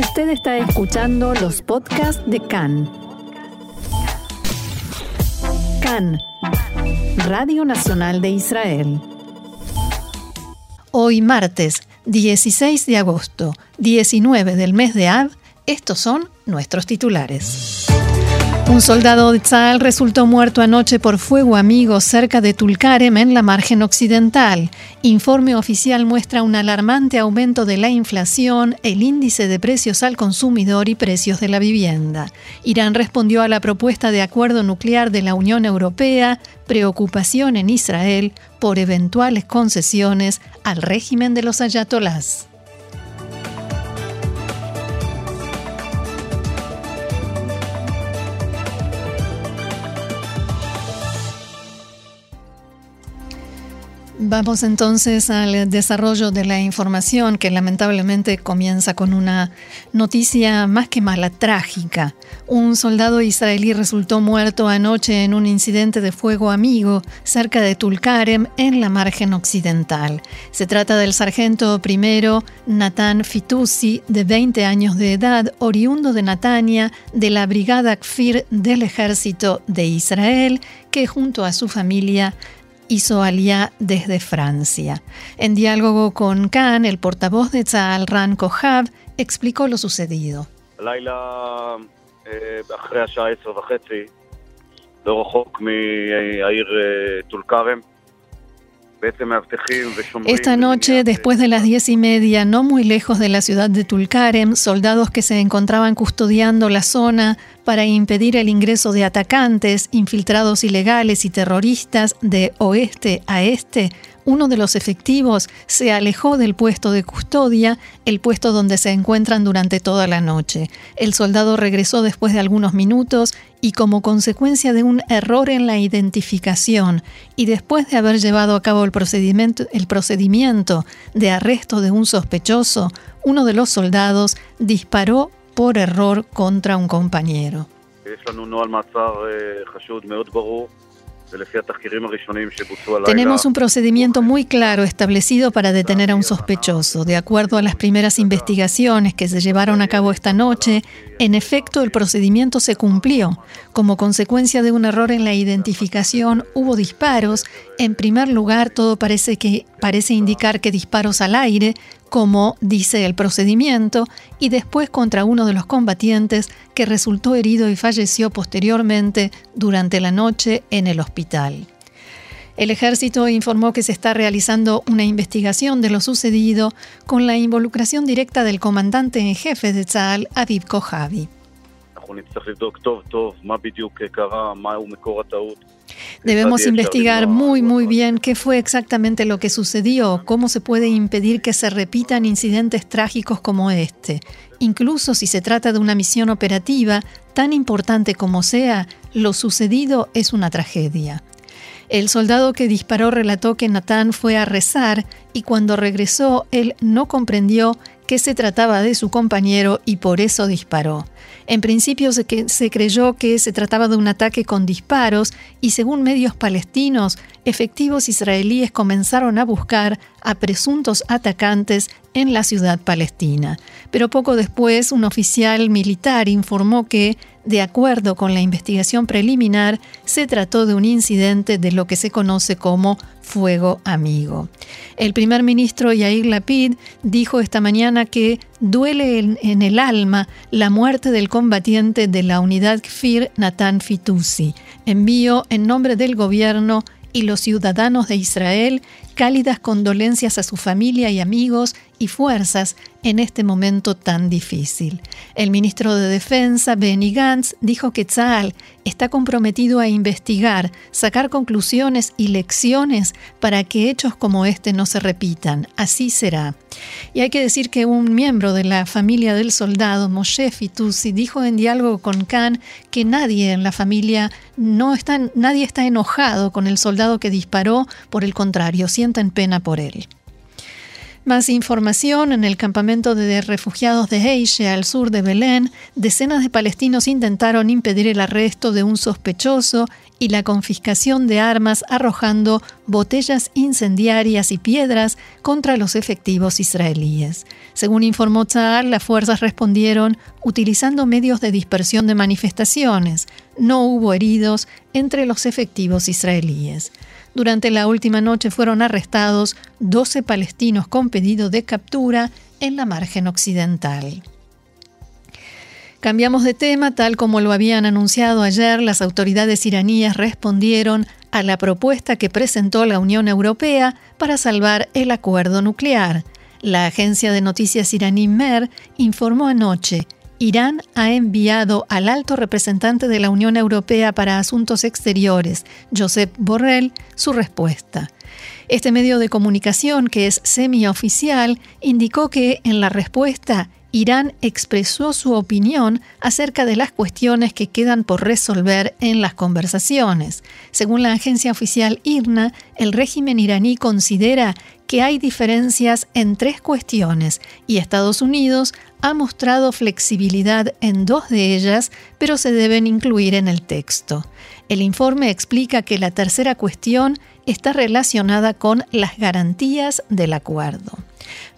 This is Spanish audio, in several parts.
Usted está escuchando los podcasts de CAN. CAN, Radio Nacional de Israel. Hoy martes 16 de agosto, 19 del mes de Av, estos son nuestros titulares. Un soldado de Tzal resultó muerto anoche por fuego amigo cerca de Tulkarem en la margen occidental. Informe oficial muestra un alarmante aumento de la inflación, el índice de precios al consumidor y precios de la vivienda. Irán respondió a la propuesta de acuerdo nuclear de la Unión Europea, preocupación en Israel por eventuales concesiones al régimen de los ayatolás. Vamos entonces al desarrollo de la información que lamentablemente comienza con una noticia más que mala, trágica. Un soldado israelí resultó muerto anoche en un incidente de fuego amigo cerca de Tulkarem en la margen occidental. Se trata del sargento primero Natán Fitoussi, de 20 años de edad, oriundo de Natania, de la Brigada Kfir del Ejército de Israel, que junto a su familia hizo alía desde Francia. En diálogo con Khan, el portavoz de Tzal, Ran Kohav, explicó lo sucedido. Esta noche, después de las diez y media, no muy lejos de la ciudad de Tulkarem, soldados que se encontraban custodiando la zona para impedir el ingreso de atacantes, infiltrados ilegales y terroristas de oeste a este, uno de los efectivos se alejó del puesto de custodia, el puesto donde se encuentran durante toda la noche. El soldado regresó después de algunos minutos y como consecuencia de un error en la identificación y después de haber llevado a cabo el procedimiento, el procedimiento de arresto de un sospechoso, uno de los soldados disparó por error contra un compañero. Tenemos un procedimiento muy claro establecido para detener a un sospechoso. De acuerdo a las primeras investigaciones que se llevaron a cabo esta noche, en efecto el procedimiento se cumplió. Como consecuencia de un error en la identificación, hubo disparos. En primer lugar, todo parece que parece indicar que disparos al aire, como dice el procedimiento, y después contra uno de los combatientes que resultó herido y falleció posteriormente durante la noche en el hospital. El ejército informó que se está realizando una investigación de lo sucedido con la involucración directa del comandante en jefe de Tzal, Aviv Kojavi. Debemos investigar muy, muy bien qué fue exactamente lo que sucedió, cómo se puede impedir que se repitan incidentes trágicos como este. Incluso si se trata de una misión operativa, tan importante como sea, lo sucedido es una tragedia. El soldado que disparó relató que Natán fue a rezar y cuando regresó él no comprendió que se trataba de su compañero y por eso disparó. En principio se, creyó que se trataba de un ataque con disparos y según medios palestinos, efectivos israelíes comenzaron a buscar a presuntos atacantes en la ciudad palestina. Pero poco después un oficial militar informó que, de acuerdo con la investigación preliminar, se trató de un incidente de lo que se conoce como fuego amigo. El primer ministro Yair Lapid dijo esta mañana que duele en, el alma la muerte del combatiente de la unidad Kfir Natan Fitoussi. Envío en nombre del gobierno y los ciudadanos de Israel cálidas condolencias a su familia y amigos y fuerzas en este momento tan difícil. El ministro de Defensa, Benny Gantz, dijo que Tzal está comprometido a investigar, sacar conclusiones y lecciones para que hechos como este no se repitan. Así será. Y hay que decir que un miembro de la familia del soldado, Moshe Fitoussi, dijo en diálogo con Khan que nadie en la familia no está, nadie está enojado con el soldado que disparó, por el contrario, en pena por él. Más información, en el campamento de refugiados de Heiche, al sur de Belén, decenas de palestinos intentaron impedir el arresto de un sospechoso y la confiscación de armas arrojando botellas incendiarias y piedras contra los efectivos israelíes. Según informó Tzahal, las fuerzas respondieron utilizando medios de dispersión de manifestaciones. No hubo heridos entre los efectivos israelíes. Durante la última noche fueron arrestados 12 palestinos con pedido de captura en la margen occidental. Cambiamos de tema, tal como lo habían anunciado ayer, las autoridades iraníes respondieron a la propuesta que presentó la Unión Europea para salvar el acuerdo nuclear. La agencia de noticias iraní MER informó anoche, Irán ha enviado al alto representante de la Unión Europea para Asuntos Exteriores, Josep Borrell, su respuesta. Este medio de comunicación, que es semioficial, indicó que en la respuesta Irán expresó su opinión acerca de las cuestiones que quedan por resolver en las conversaciones. Según la agencia oficial IRNA, el régimen iraní considera que hay diferencias en tres cuestiones y Estados Unidos ha mostrado flexibilidad en dos de ellas, pero se deben incluir en el texto. El informe explica que la tercera cuestión está relacionada con las garantías del acuerdo.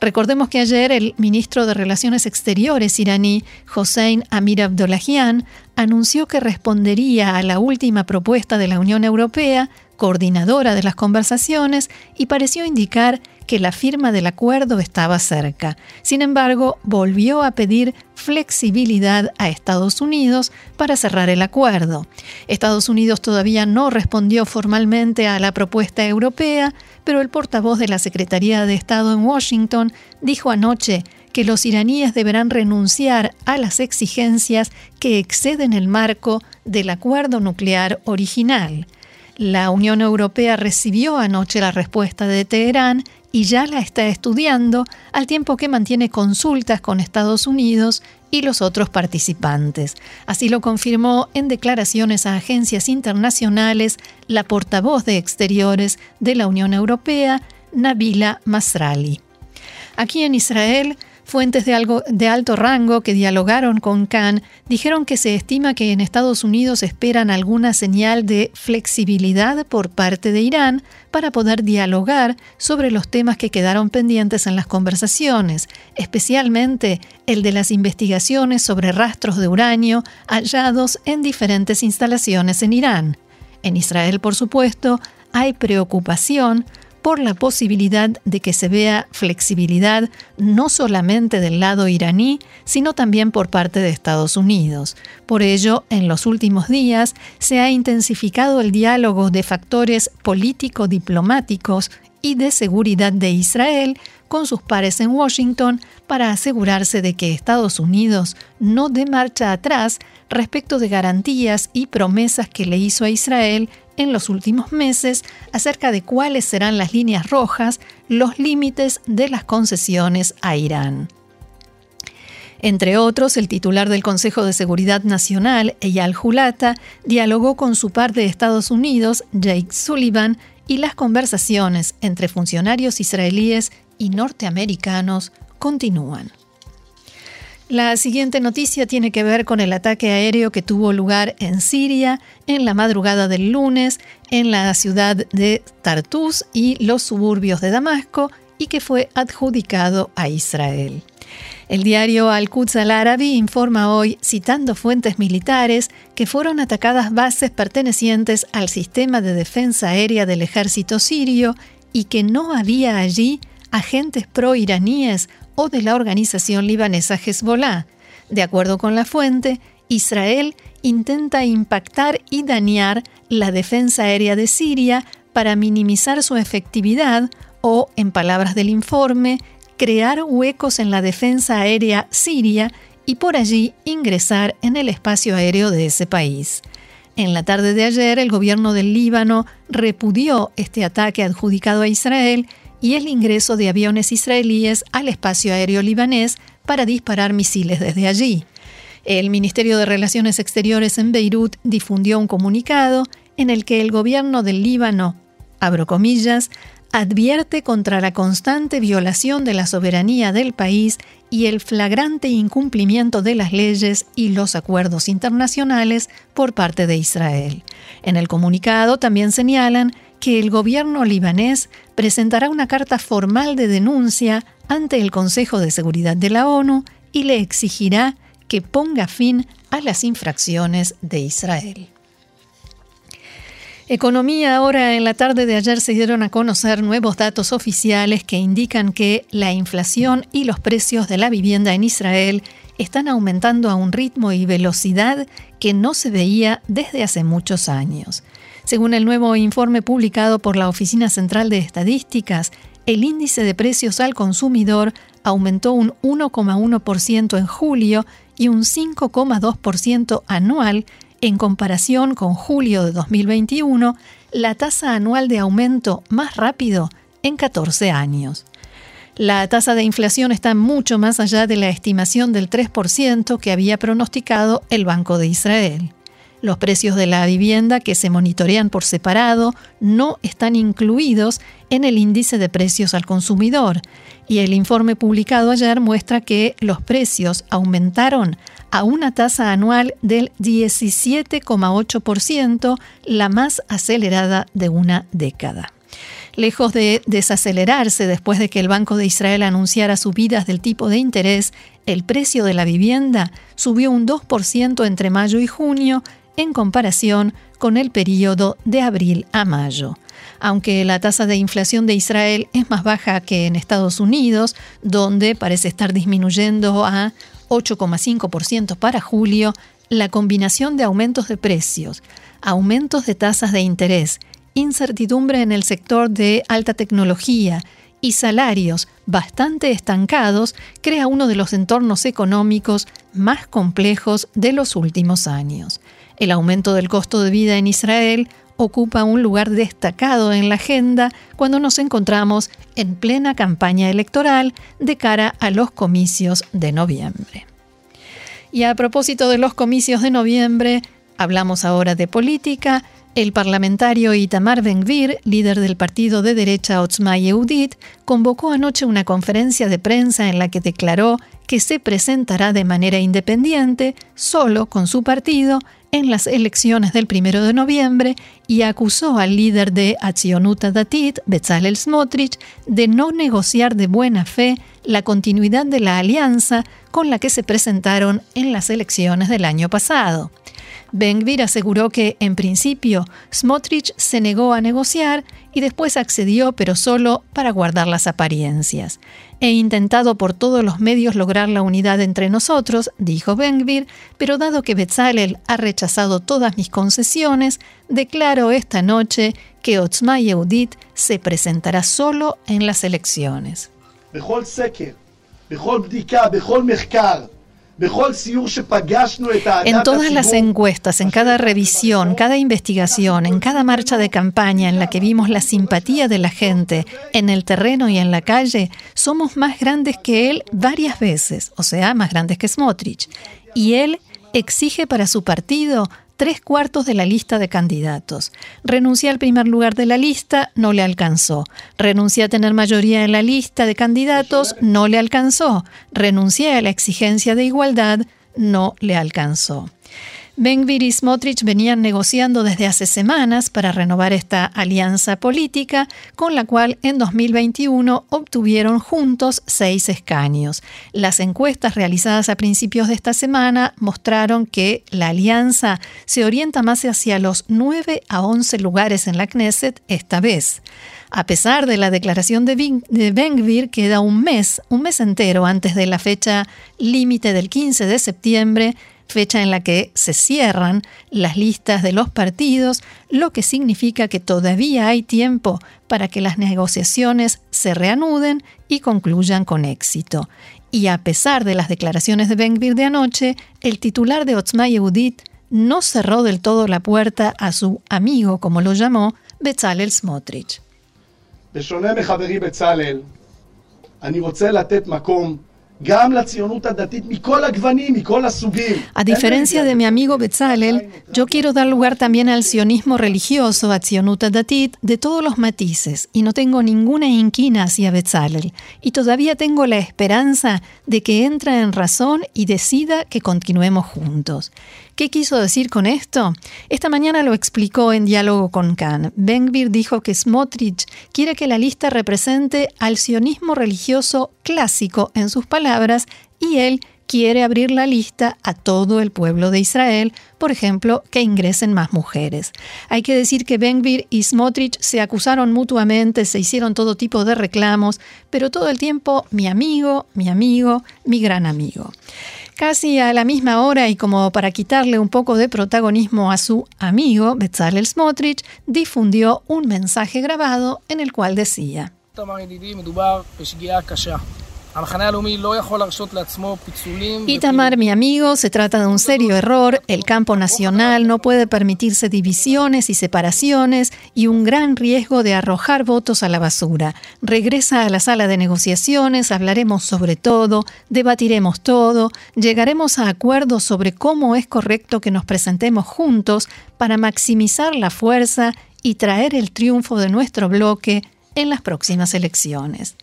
Recordemos que ayer el ministro de Relaciones Exteriores iraní, Hossein Amir Abdollahian, anunció que respondería a la última propuesta de la Unión Europea, coordinadora de las conversaciones, y pareció indicar que la firma del acuerdo estaba cerca. Sin embargo, volvió a pedir flexibilidad a Estados Unidos para cerrar el acuerdo. Estados Unidos todavía no respondió formalmente a la propuesta europea, pero el portavoz de la Secretaría de Estado en Washington dijo anoche que los iraníes deberán renunciar a las exigencias que exceden el marco del acuerdo nuclear original. La Unión Europea recibió anoche la respuesta de Teherán y ya la está estudiando al tiempo que mantiene consultas con Estados Unidos y los otros participantes. Así lo confirmó en declaraciones a agencias internacionales la portavoz de Exteriores de la Unión Europea, Nabila Masrali. Aquí en Israel, Fuentes de, algo, de, alto rango que dialogaron con Khan dijeron que se estima que en Estados Unidos esperan alguna señal de flexibilidad por parte de Irán para poder dialogar sobre los temas que quedaron pendientes en las conversaciones, especialmente el de las investigaciones sobre rastros de uranio hallados en diferentes instalaciones en Irán. En Israel, por supuesto, hay preocupación por la posibilidad de que se vea flexibilidad no solamente del lado iraní, sino también por parte de Estados Unidos. Por ello, en los últimos días se ha intensificado el diálogo de factores político-diplomáticos y de seguridad de Israel con sus pares en Washington para asegurarse de que Estados Unidos no dé marcha atrás respecto de garantías y promesas que le hizo a Israel en los últimos meses acerca de cuáles serán las líneas rojas, los límites de las concesiones a Irán. Entre otros, el titular del Consejo de Seguridad Nacional, Eyal Hulata, dialogó con su par de Estados Unidos, Jake Sullivan, y las conversaciones entre funcionarios israelíes y norteamericanos continúan. La siguiente noticia tiene que ver con el ataque aéreo que tuvo lugar en Siria en la madrugada del lunes en la ciudad de Tartus y los suburbios de Damasco y que fue adjudicado a Israel. El diario Al-Quds al-Arabi informa hoy, citando fuentes militares, que fueron atacadas bases pertenecientes al sistema de defensa aérea del ejército sirio y que no había allí agentes pro-iraníes o de la organización libanesa Hezbollah. De acuerdo con la fuente, Israel intenta impactar y dañar la defensa aérea de Siria para minimizar su efectividad o, en palabras del informe, crear huecos en la defensa aérea siria y por allí ingresar en el espacio aéreo de ese país. En la tarde de ayer, el gobierno del Líbano repudió este ataque adjudicado a Israel y el ingreso de aviones israelíes al espacio aéreo libanés para disparar misiles desde allí. El Ministerio de Relaciones Exteriores en Beirut difundió un comunicado en el que el gobierno del Líbano, abro comillas, advierte contra la constante violación de la soberanía del país y el flagrante incumplimiento de las leyes y los acuerdos internacionales por parte de Israel. En el comunicado también señalan que el gobierno libanés presentará una carta formal de denuncia ante el Consejo de Seguridad de la ONU y le exigirá que ponga fin a las infracciones de Israel. Economía, ahora en la tarde de ayer se dieron a conocer nuevos datos oficiales que indican que la inflación y los precios de la vivienda en Israel están aumentando a un ritmo y velocidad que no se veía desde hace muchos años. Según el nuevo informe publicado por la Oficina Central de Estadísticas, el índice de precios al consumidor aumentó un 1,1% en julio y un 5,2% anual en comparación con julio de 2021, la tasa anual de aumento más rápido en 14 años. La tasa de inflación está mucho más allá de la estimación del 3% que había pronosticado el Banco de Israel. Los precios de la vivienda que se monitorean por separado no están incluidos en el índice de precios al consumidor y el informe publicado ayer muestra que los precios aumentaron a una tasa anual del 17,8%, la más acelerada de una década. Lejos de desacelerarse después de que el Banco de Israel anunciara subidas del tipo de interés, el precio de la vivienda subió un 2% entre mayo y junio en comparación con el periodo de abril a mayo. Aunque la tasa de inflación de Israel es más baja que en Estados Unidos, donde parece estar disminuyendo a 8,5% para julio, la combinación de aumentos de precios, aumentos de tasas de interés, incertidumbre en el sector de alta tecnología y salarios bastante estancados crea uno de los entornos económicos más complejos de los últimos años. El aumento del costo de vida en Israel ocupa un lugar destacado en la agenda cuando nos encontramos en plena campaña electoral de cara a los comicios de noviembre. Y a propósito de los comicios de noviembre, hablamos ahora de política. El parlamentario Itamar Ben-Gvir, líder del partido de derecha Otzma Yehudit, convocó anoche una conferencia de prensa en la que declaró que se presentará de manera independiente, solo con su partido, en las elecciones del primero de noviembre y acusó al líder de Atzionuta Datit, Bezalel Smotrich, de no negociar de buena fe la continuidad de la alianza con la que se presentaron en las elecciones del año pasado. Ben-Gvir aseguró que, en principio, Smotrich se negó a negociar y después accedió, pero solo para guardar las apariencias. He intentado por todos los medios lograr la unidad entre nosotros, dijo Ben-Gvir, pero dado que Betzalel ha rechazado todas mis concesiones, declaro esta noche que Otzma Yehudit se presentará solo en las elecciones. En todas las encuestas, en cada revisión, cada investigación, en cada marcha de campaña en la que vimos la simpatía de la gente en el terreno y en la calle, somos más grandes que él varias veces, o sea, más grandes que Smotrich. Y él exige para su partido tres cuartos de la lista de candidatos. Renuncia al primer lugar de la lista, no le alcanzó. Renuncia a tener mayoría en la lista de candidatos, no le alcanzó. Renuncia a la exigencia de igualdad, no le alcanzó. Ben-Gvir y Smotrich venían negociando desde hace semanas para renovar esta alianza política, con la cual en 2021 obtuvieron juntos seis escaños. Las encuestas realizadas a principios de esta semana mostraron que la alianza se orienta más hacia los 9 a 11 lugares en la Knesset esta vez. A pesar de la declaración de Ben-Gvir, queda un mes, un mes entero antes de la fecha límite del 15 de septiembre fecha en la que se cierran las listas de los partidos, lo que significa que todavía hay tiempo para que las negociaciones se reanuden y concluyan con éxito. Y a pesar de las declaraciones de Ben de anoche, el titular de Otzma Yehudit no cerró del todo la puerta a su amigo, como lo llamó, Bezalel Smotrich. A diferencia de mi amigo Bezalel, yo quiero dar lugar también al sionismo religioso, a Tzionuta Datit, de todos los matices, y no tengo ninguna inquina hacia Bezalel. Y todavía tengo la esperanza de que entre en razón y decida que continuemos juntos. ¿Qué quiso decir con esto? Esta mañana lo explicó en diálogo con Khan. Bengbir dijo que Smotrich quiere que la lista represente al sionismo religioso clásico en sus palabras y él quiere abrir la lista a todo el pueblo de Israel, por ejemplo, que ingresen más mujeres. Hay que decir que Bengbir y Smotrich se acusaron mutuamente, se hicieron todo tipo de reclamos, pero todo el tiempo mi amigo, mi amigo, mi gran amigo. Casi a la misma hora y como para quitarle un poco de protagonismo a su amigo, Bezalel Smotrich difundió un mensaje grabado en el cual decía Itamar, mi amigo, se trata de un serio error. El campo nacional no puede permitirse divisiones y separaciones y un gran riesgo de arrojar votos a la basura. Regresa a la sala de negociaciones, hablaremos sobre todo, debatiremos todo, llegaremos a acuerdos sobre cómo es correcto que nos presentemos juntos para maximizar la fuerza y traer el triunfo de nuestro bloque en las próximas elecciones.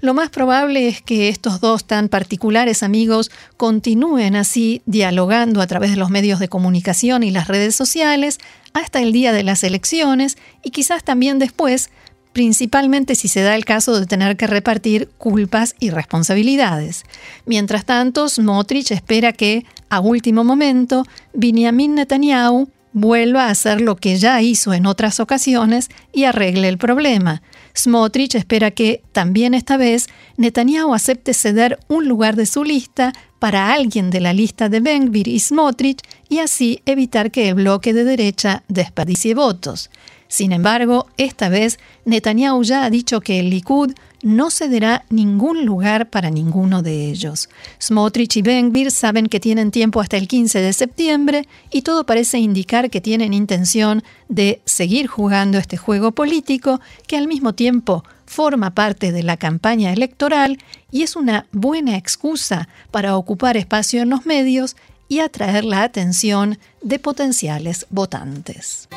Lo más probable es que estos dos tan particulares amigos continúen así dialogando a través de los medios de comunicación y las redes sociales hasta el día de las elecciones y quizás también después, principalmente si se da el caso de tener que repartir culpas y responsabilidades. Mientras tanto, Smotrich espera que, a último momento, Benjamin Netanyahu vuelva a hacer lo que ya hizo en otras ocasiones y arregle el problema. Smotrich espera que, también esta vez, Netanyahu acepte ceder un lugar de su lista para alguien de la lista de Benvir y Smotrich y así evitar que el bloque de derecha desperdicie votos. Sin embargo, esta vez Netanyahu ya ha dicho que el Likud no cederá ningún lugar para ninguno de ellos. Smotrich y Bengbir saben que tienen tiempo hasta el 15 de septiembre y todo parece indicar que tienen intención de seguir jugando este juego político que al mismo tiempo forma parte de la campaña electoral y es una buena excusa para ocupar espacio en los medios y atraer la atención de potenciales votantes.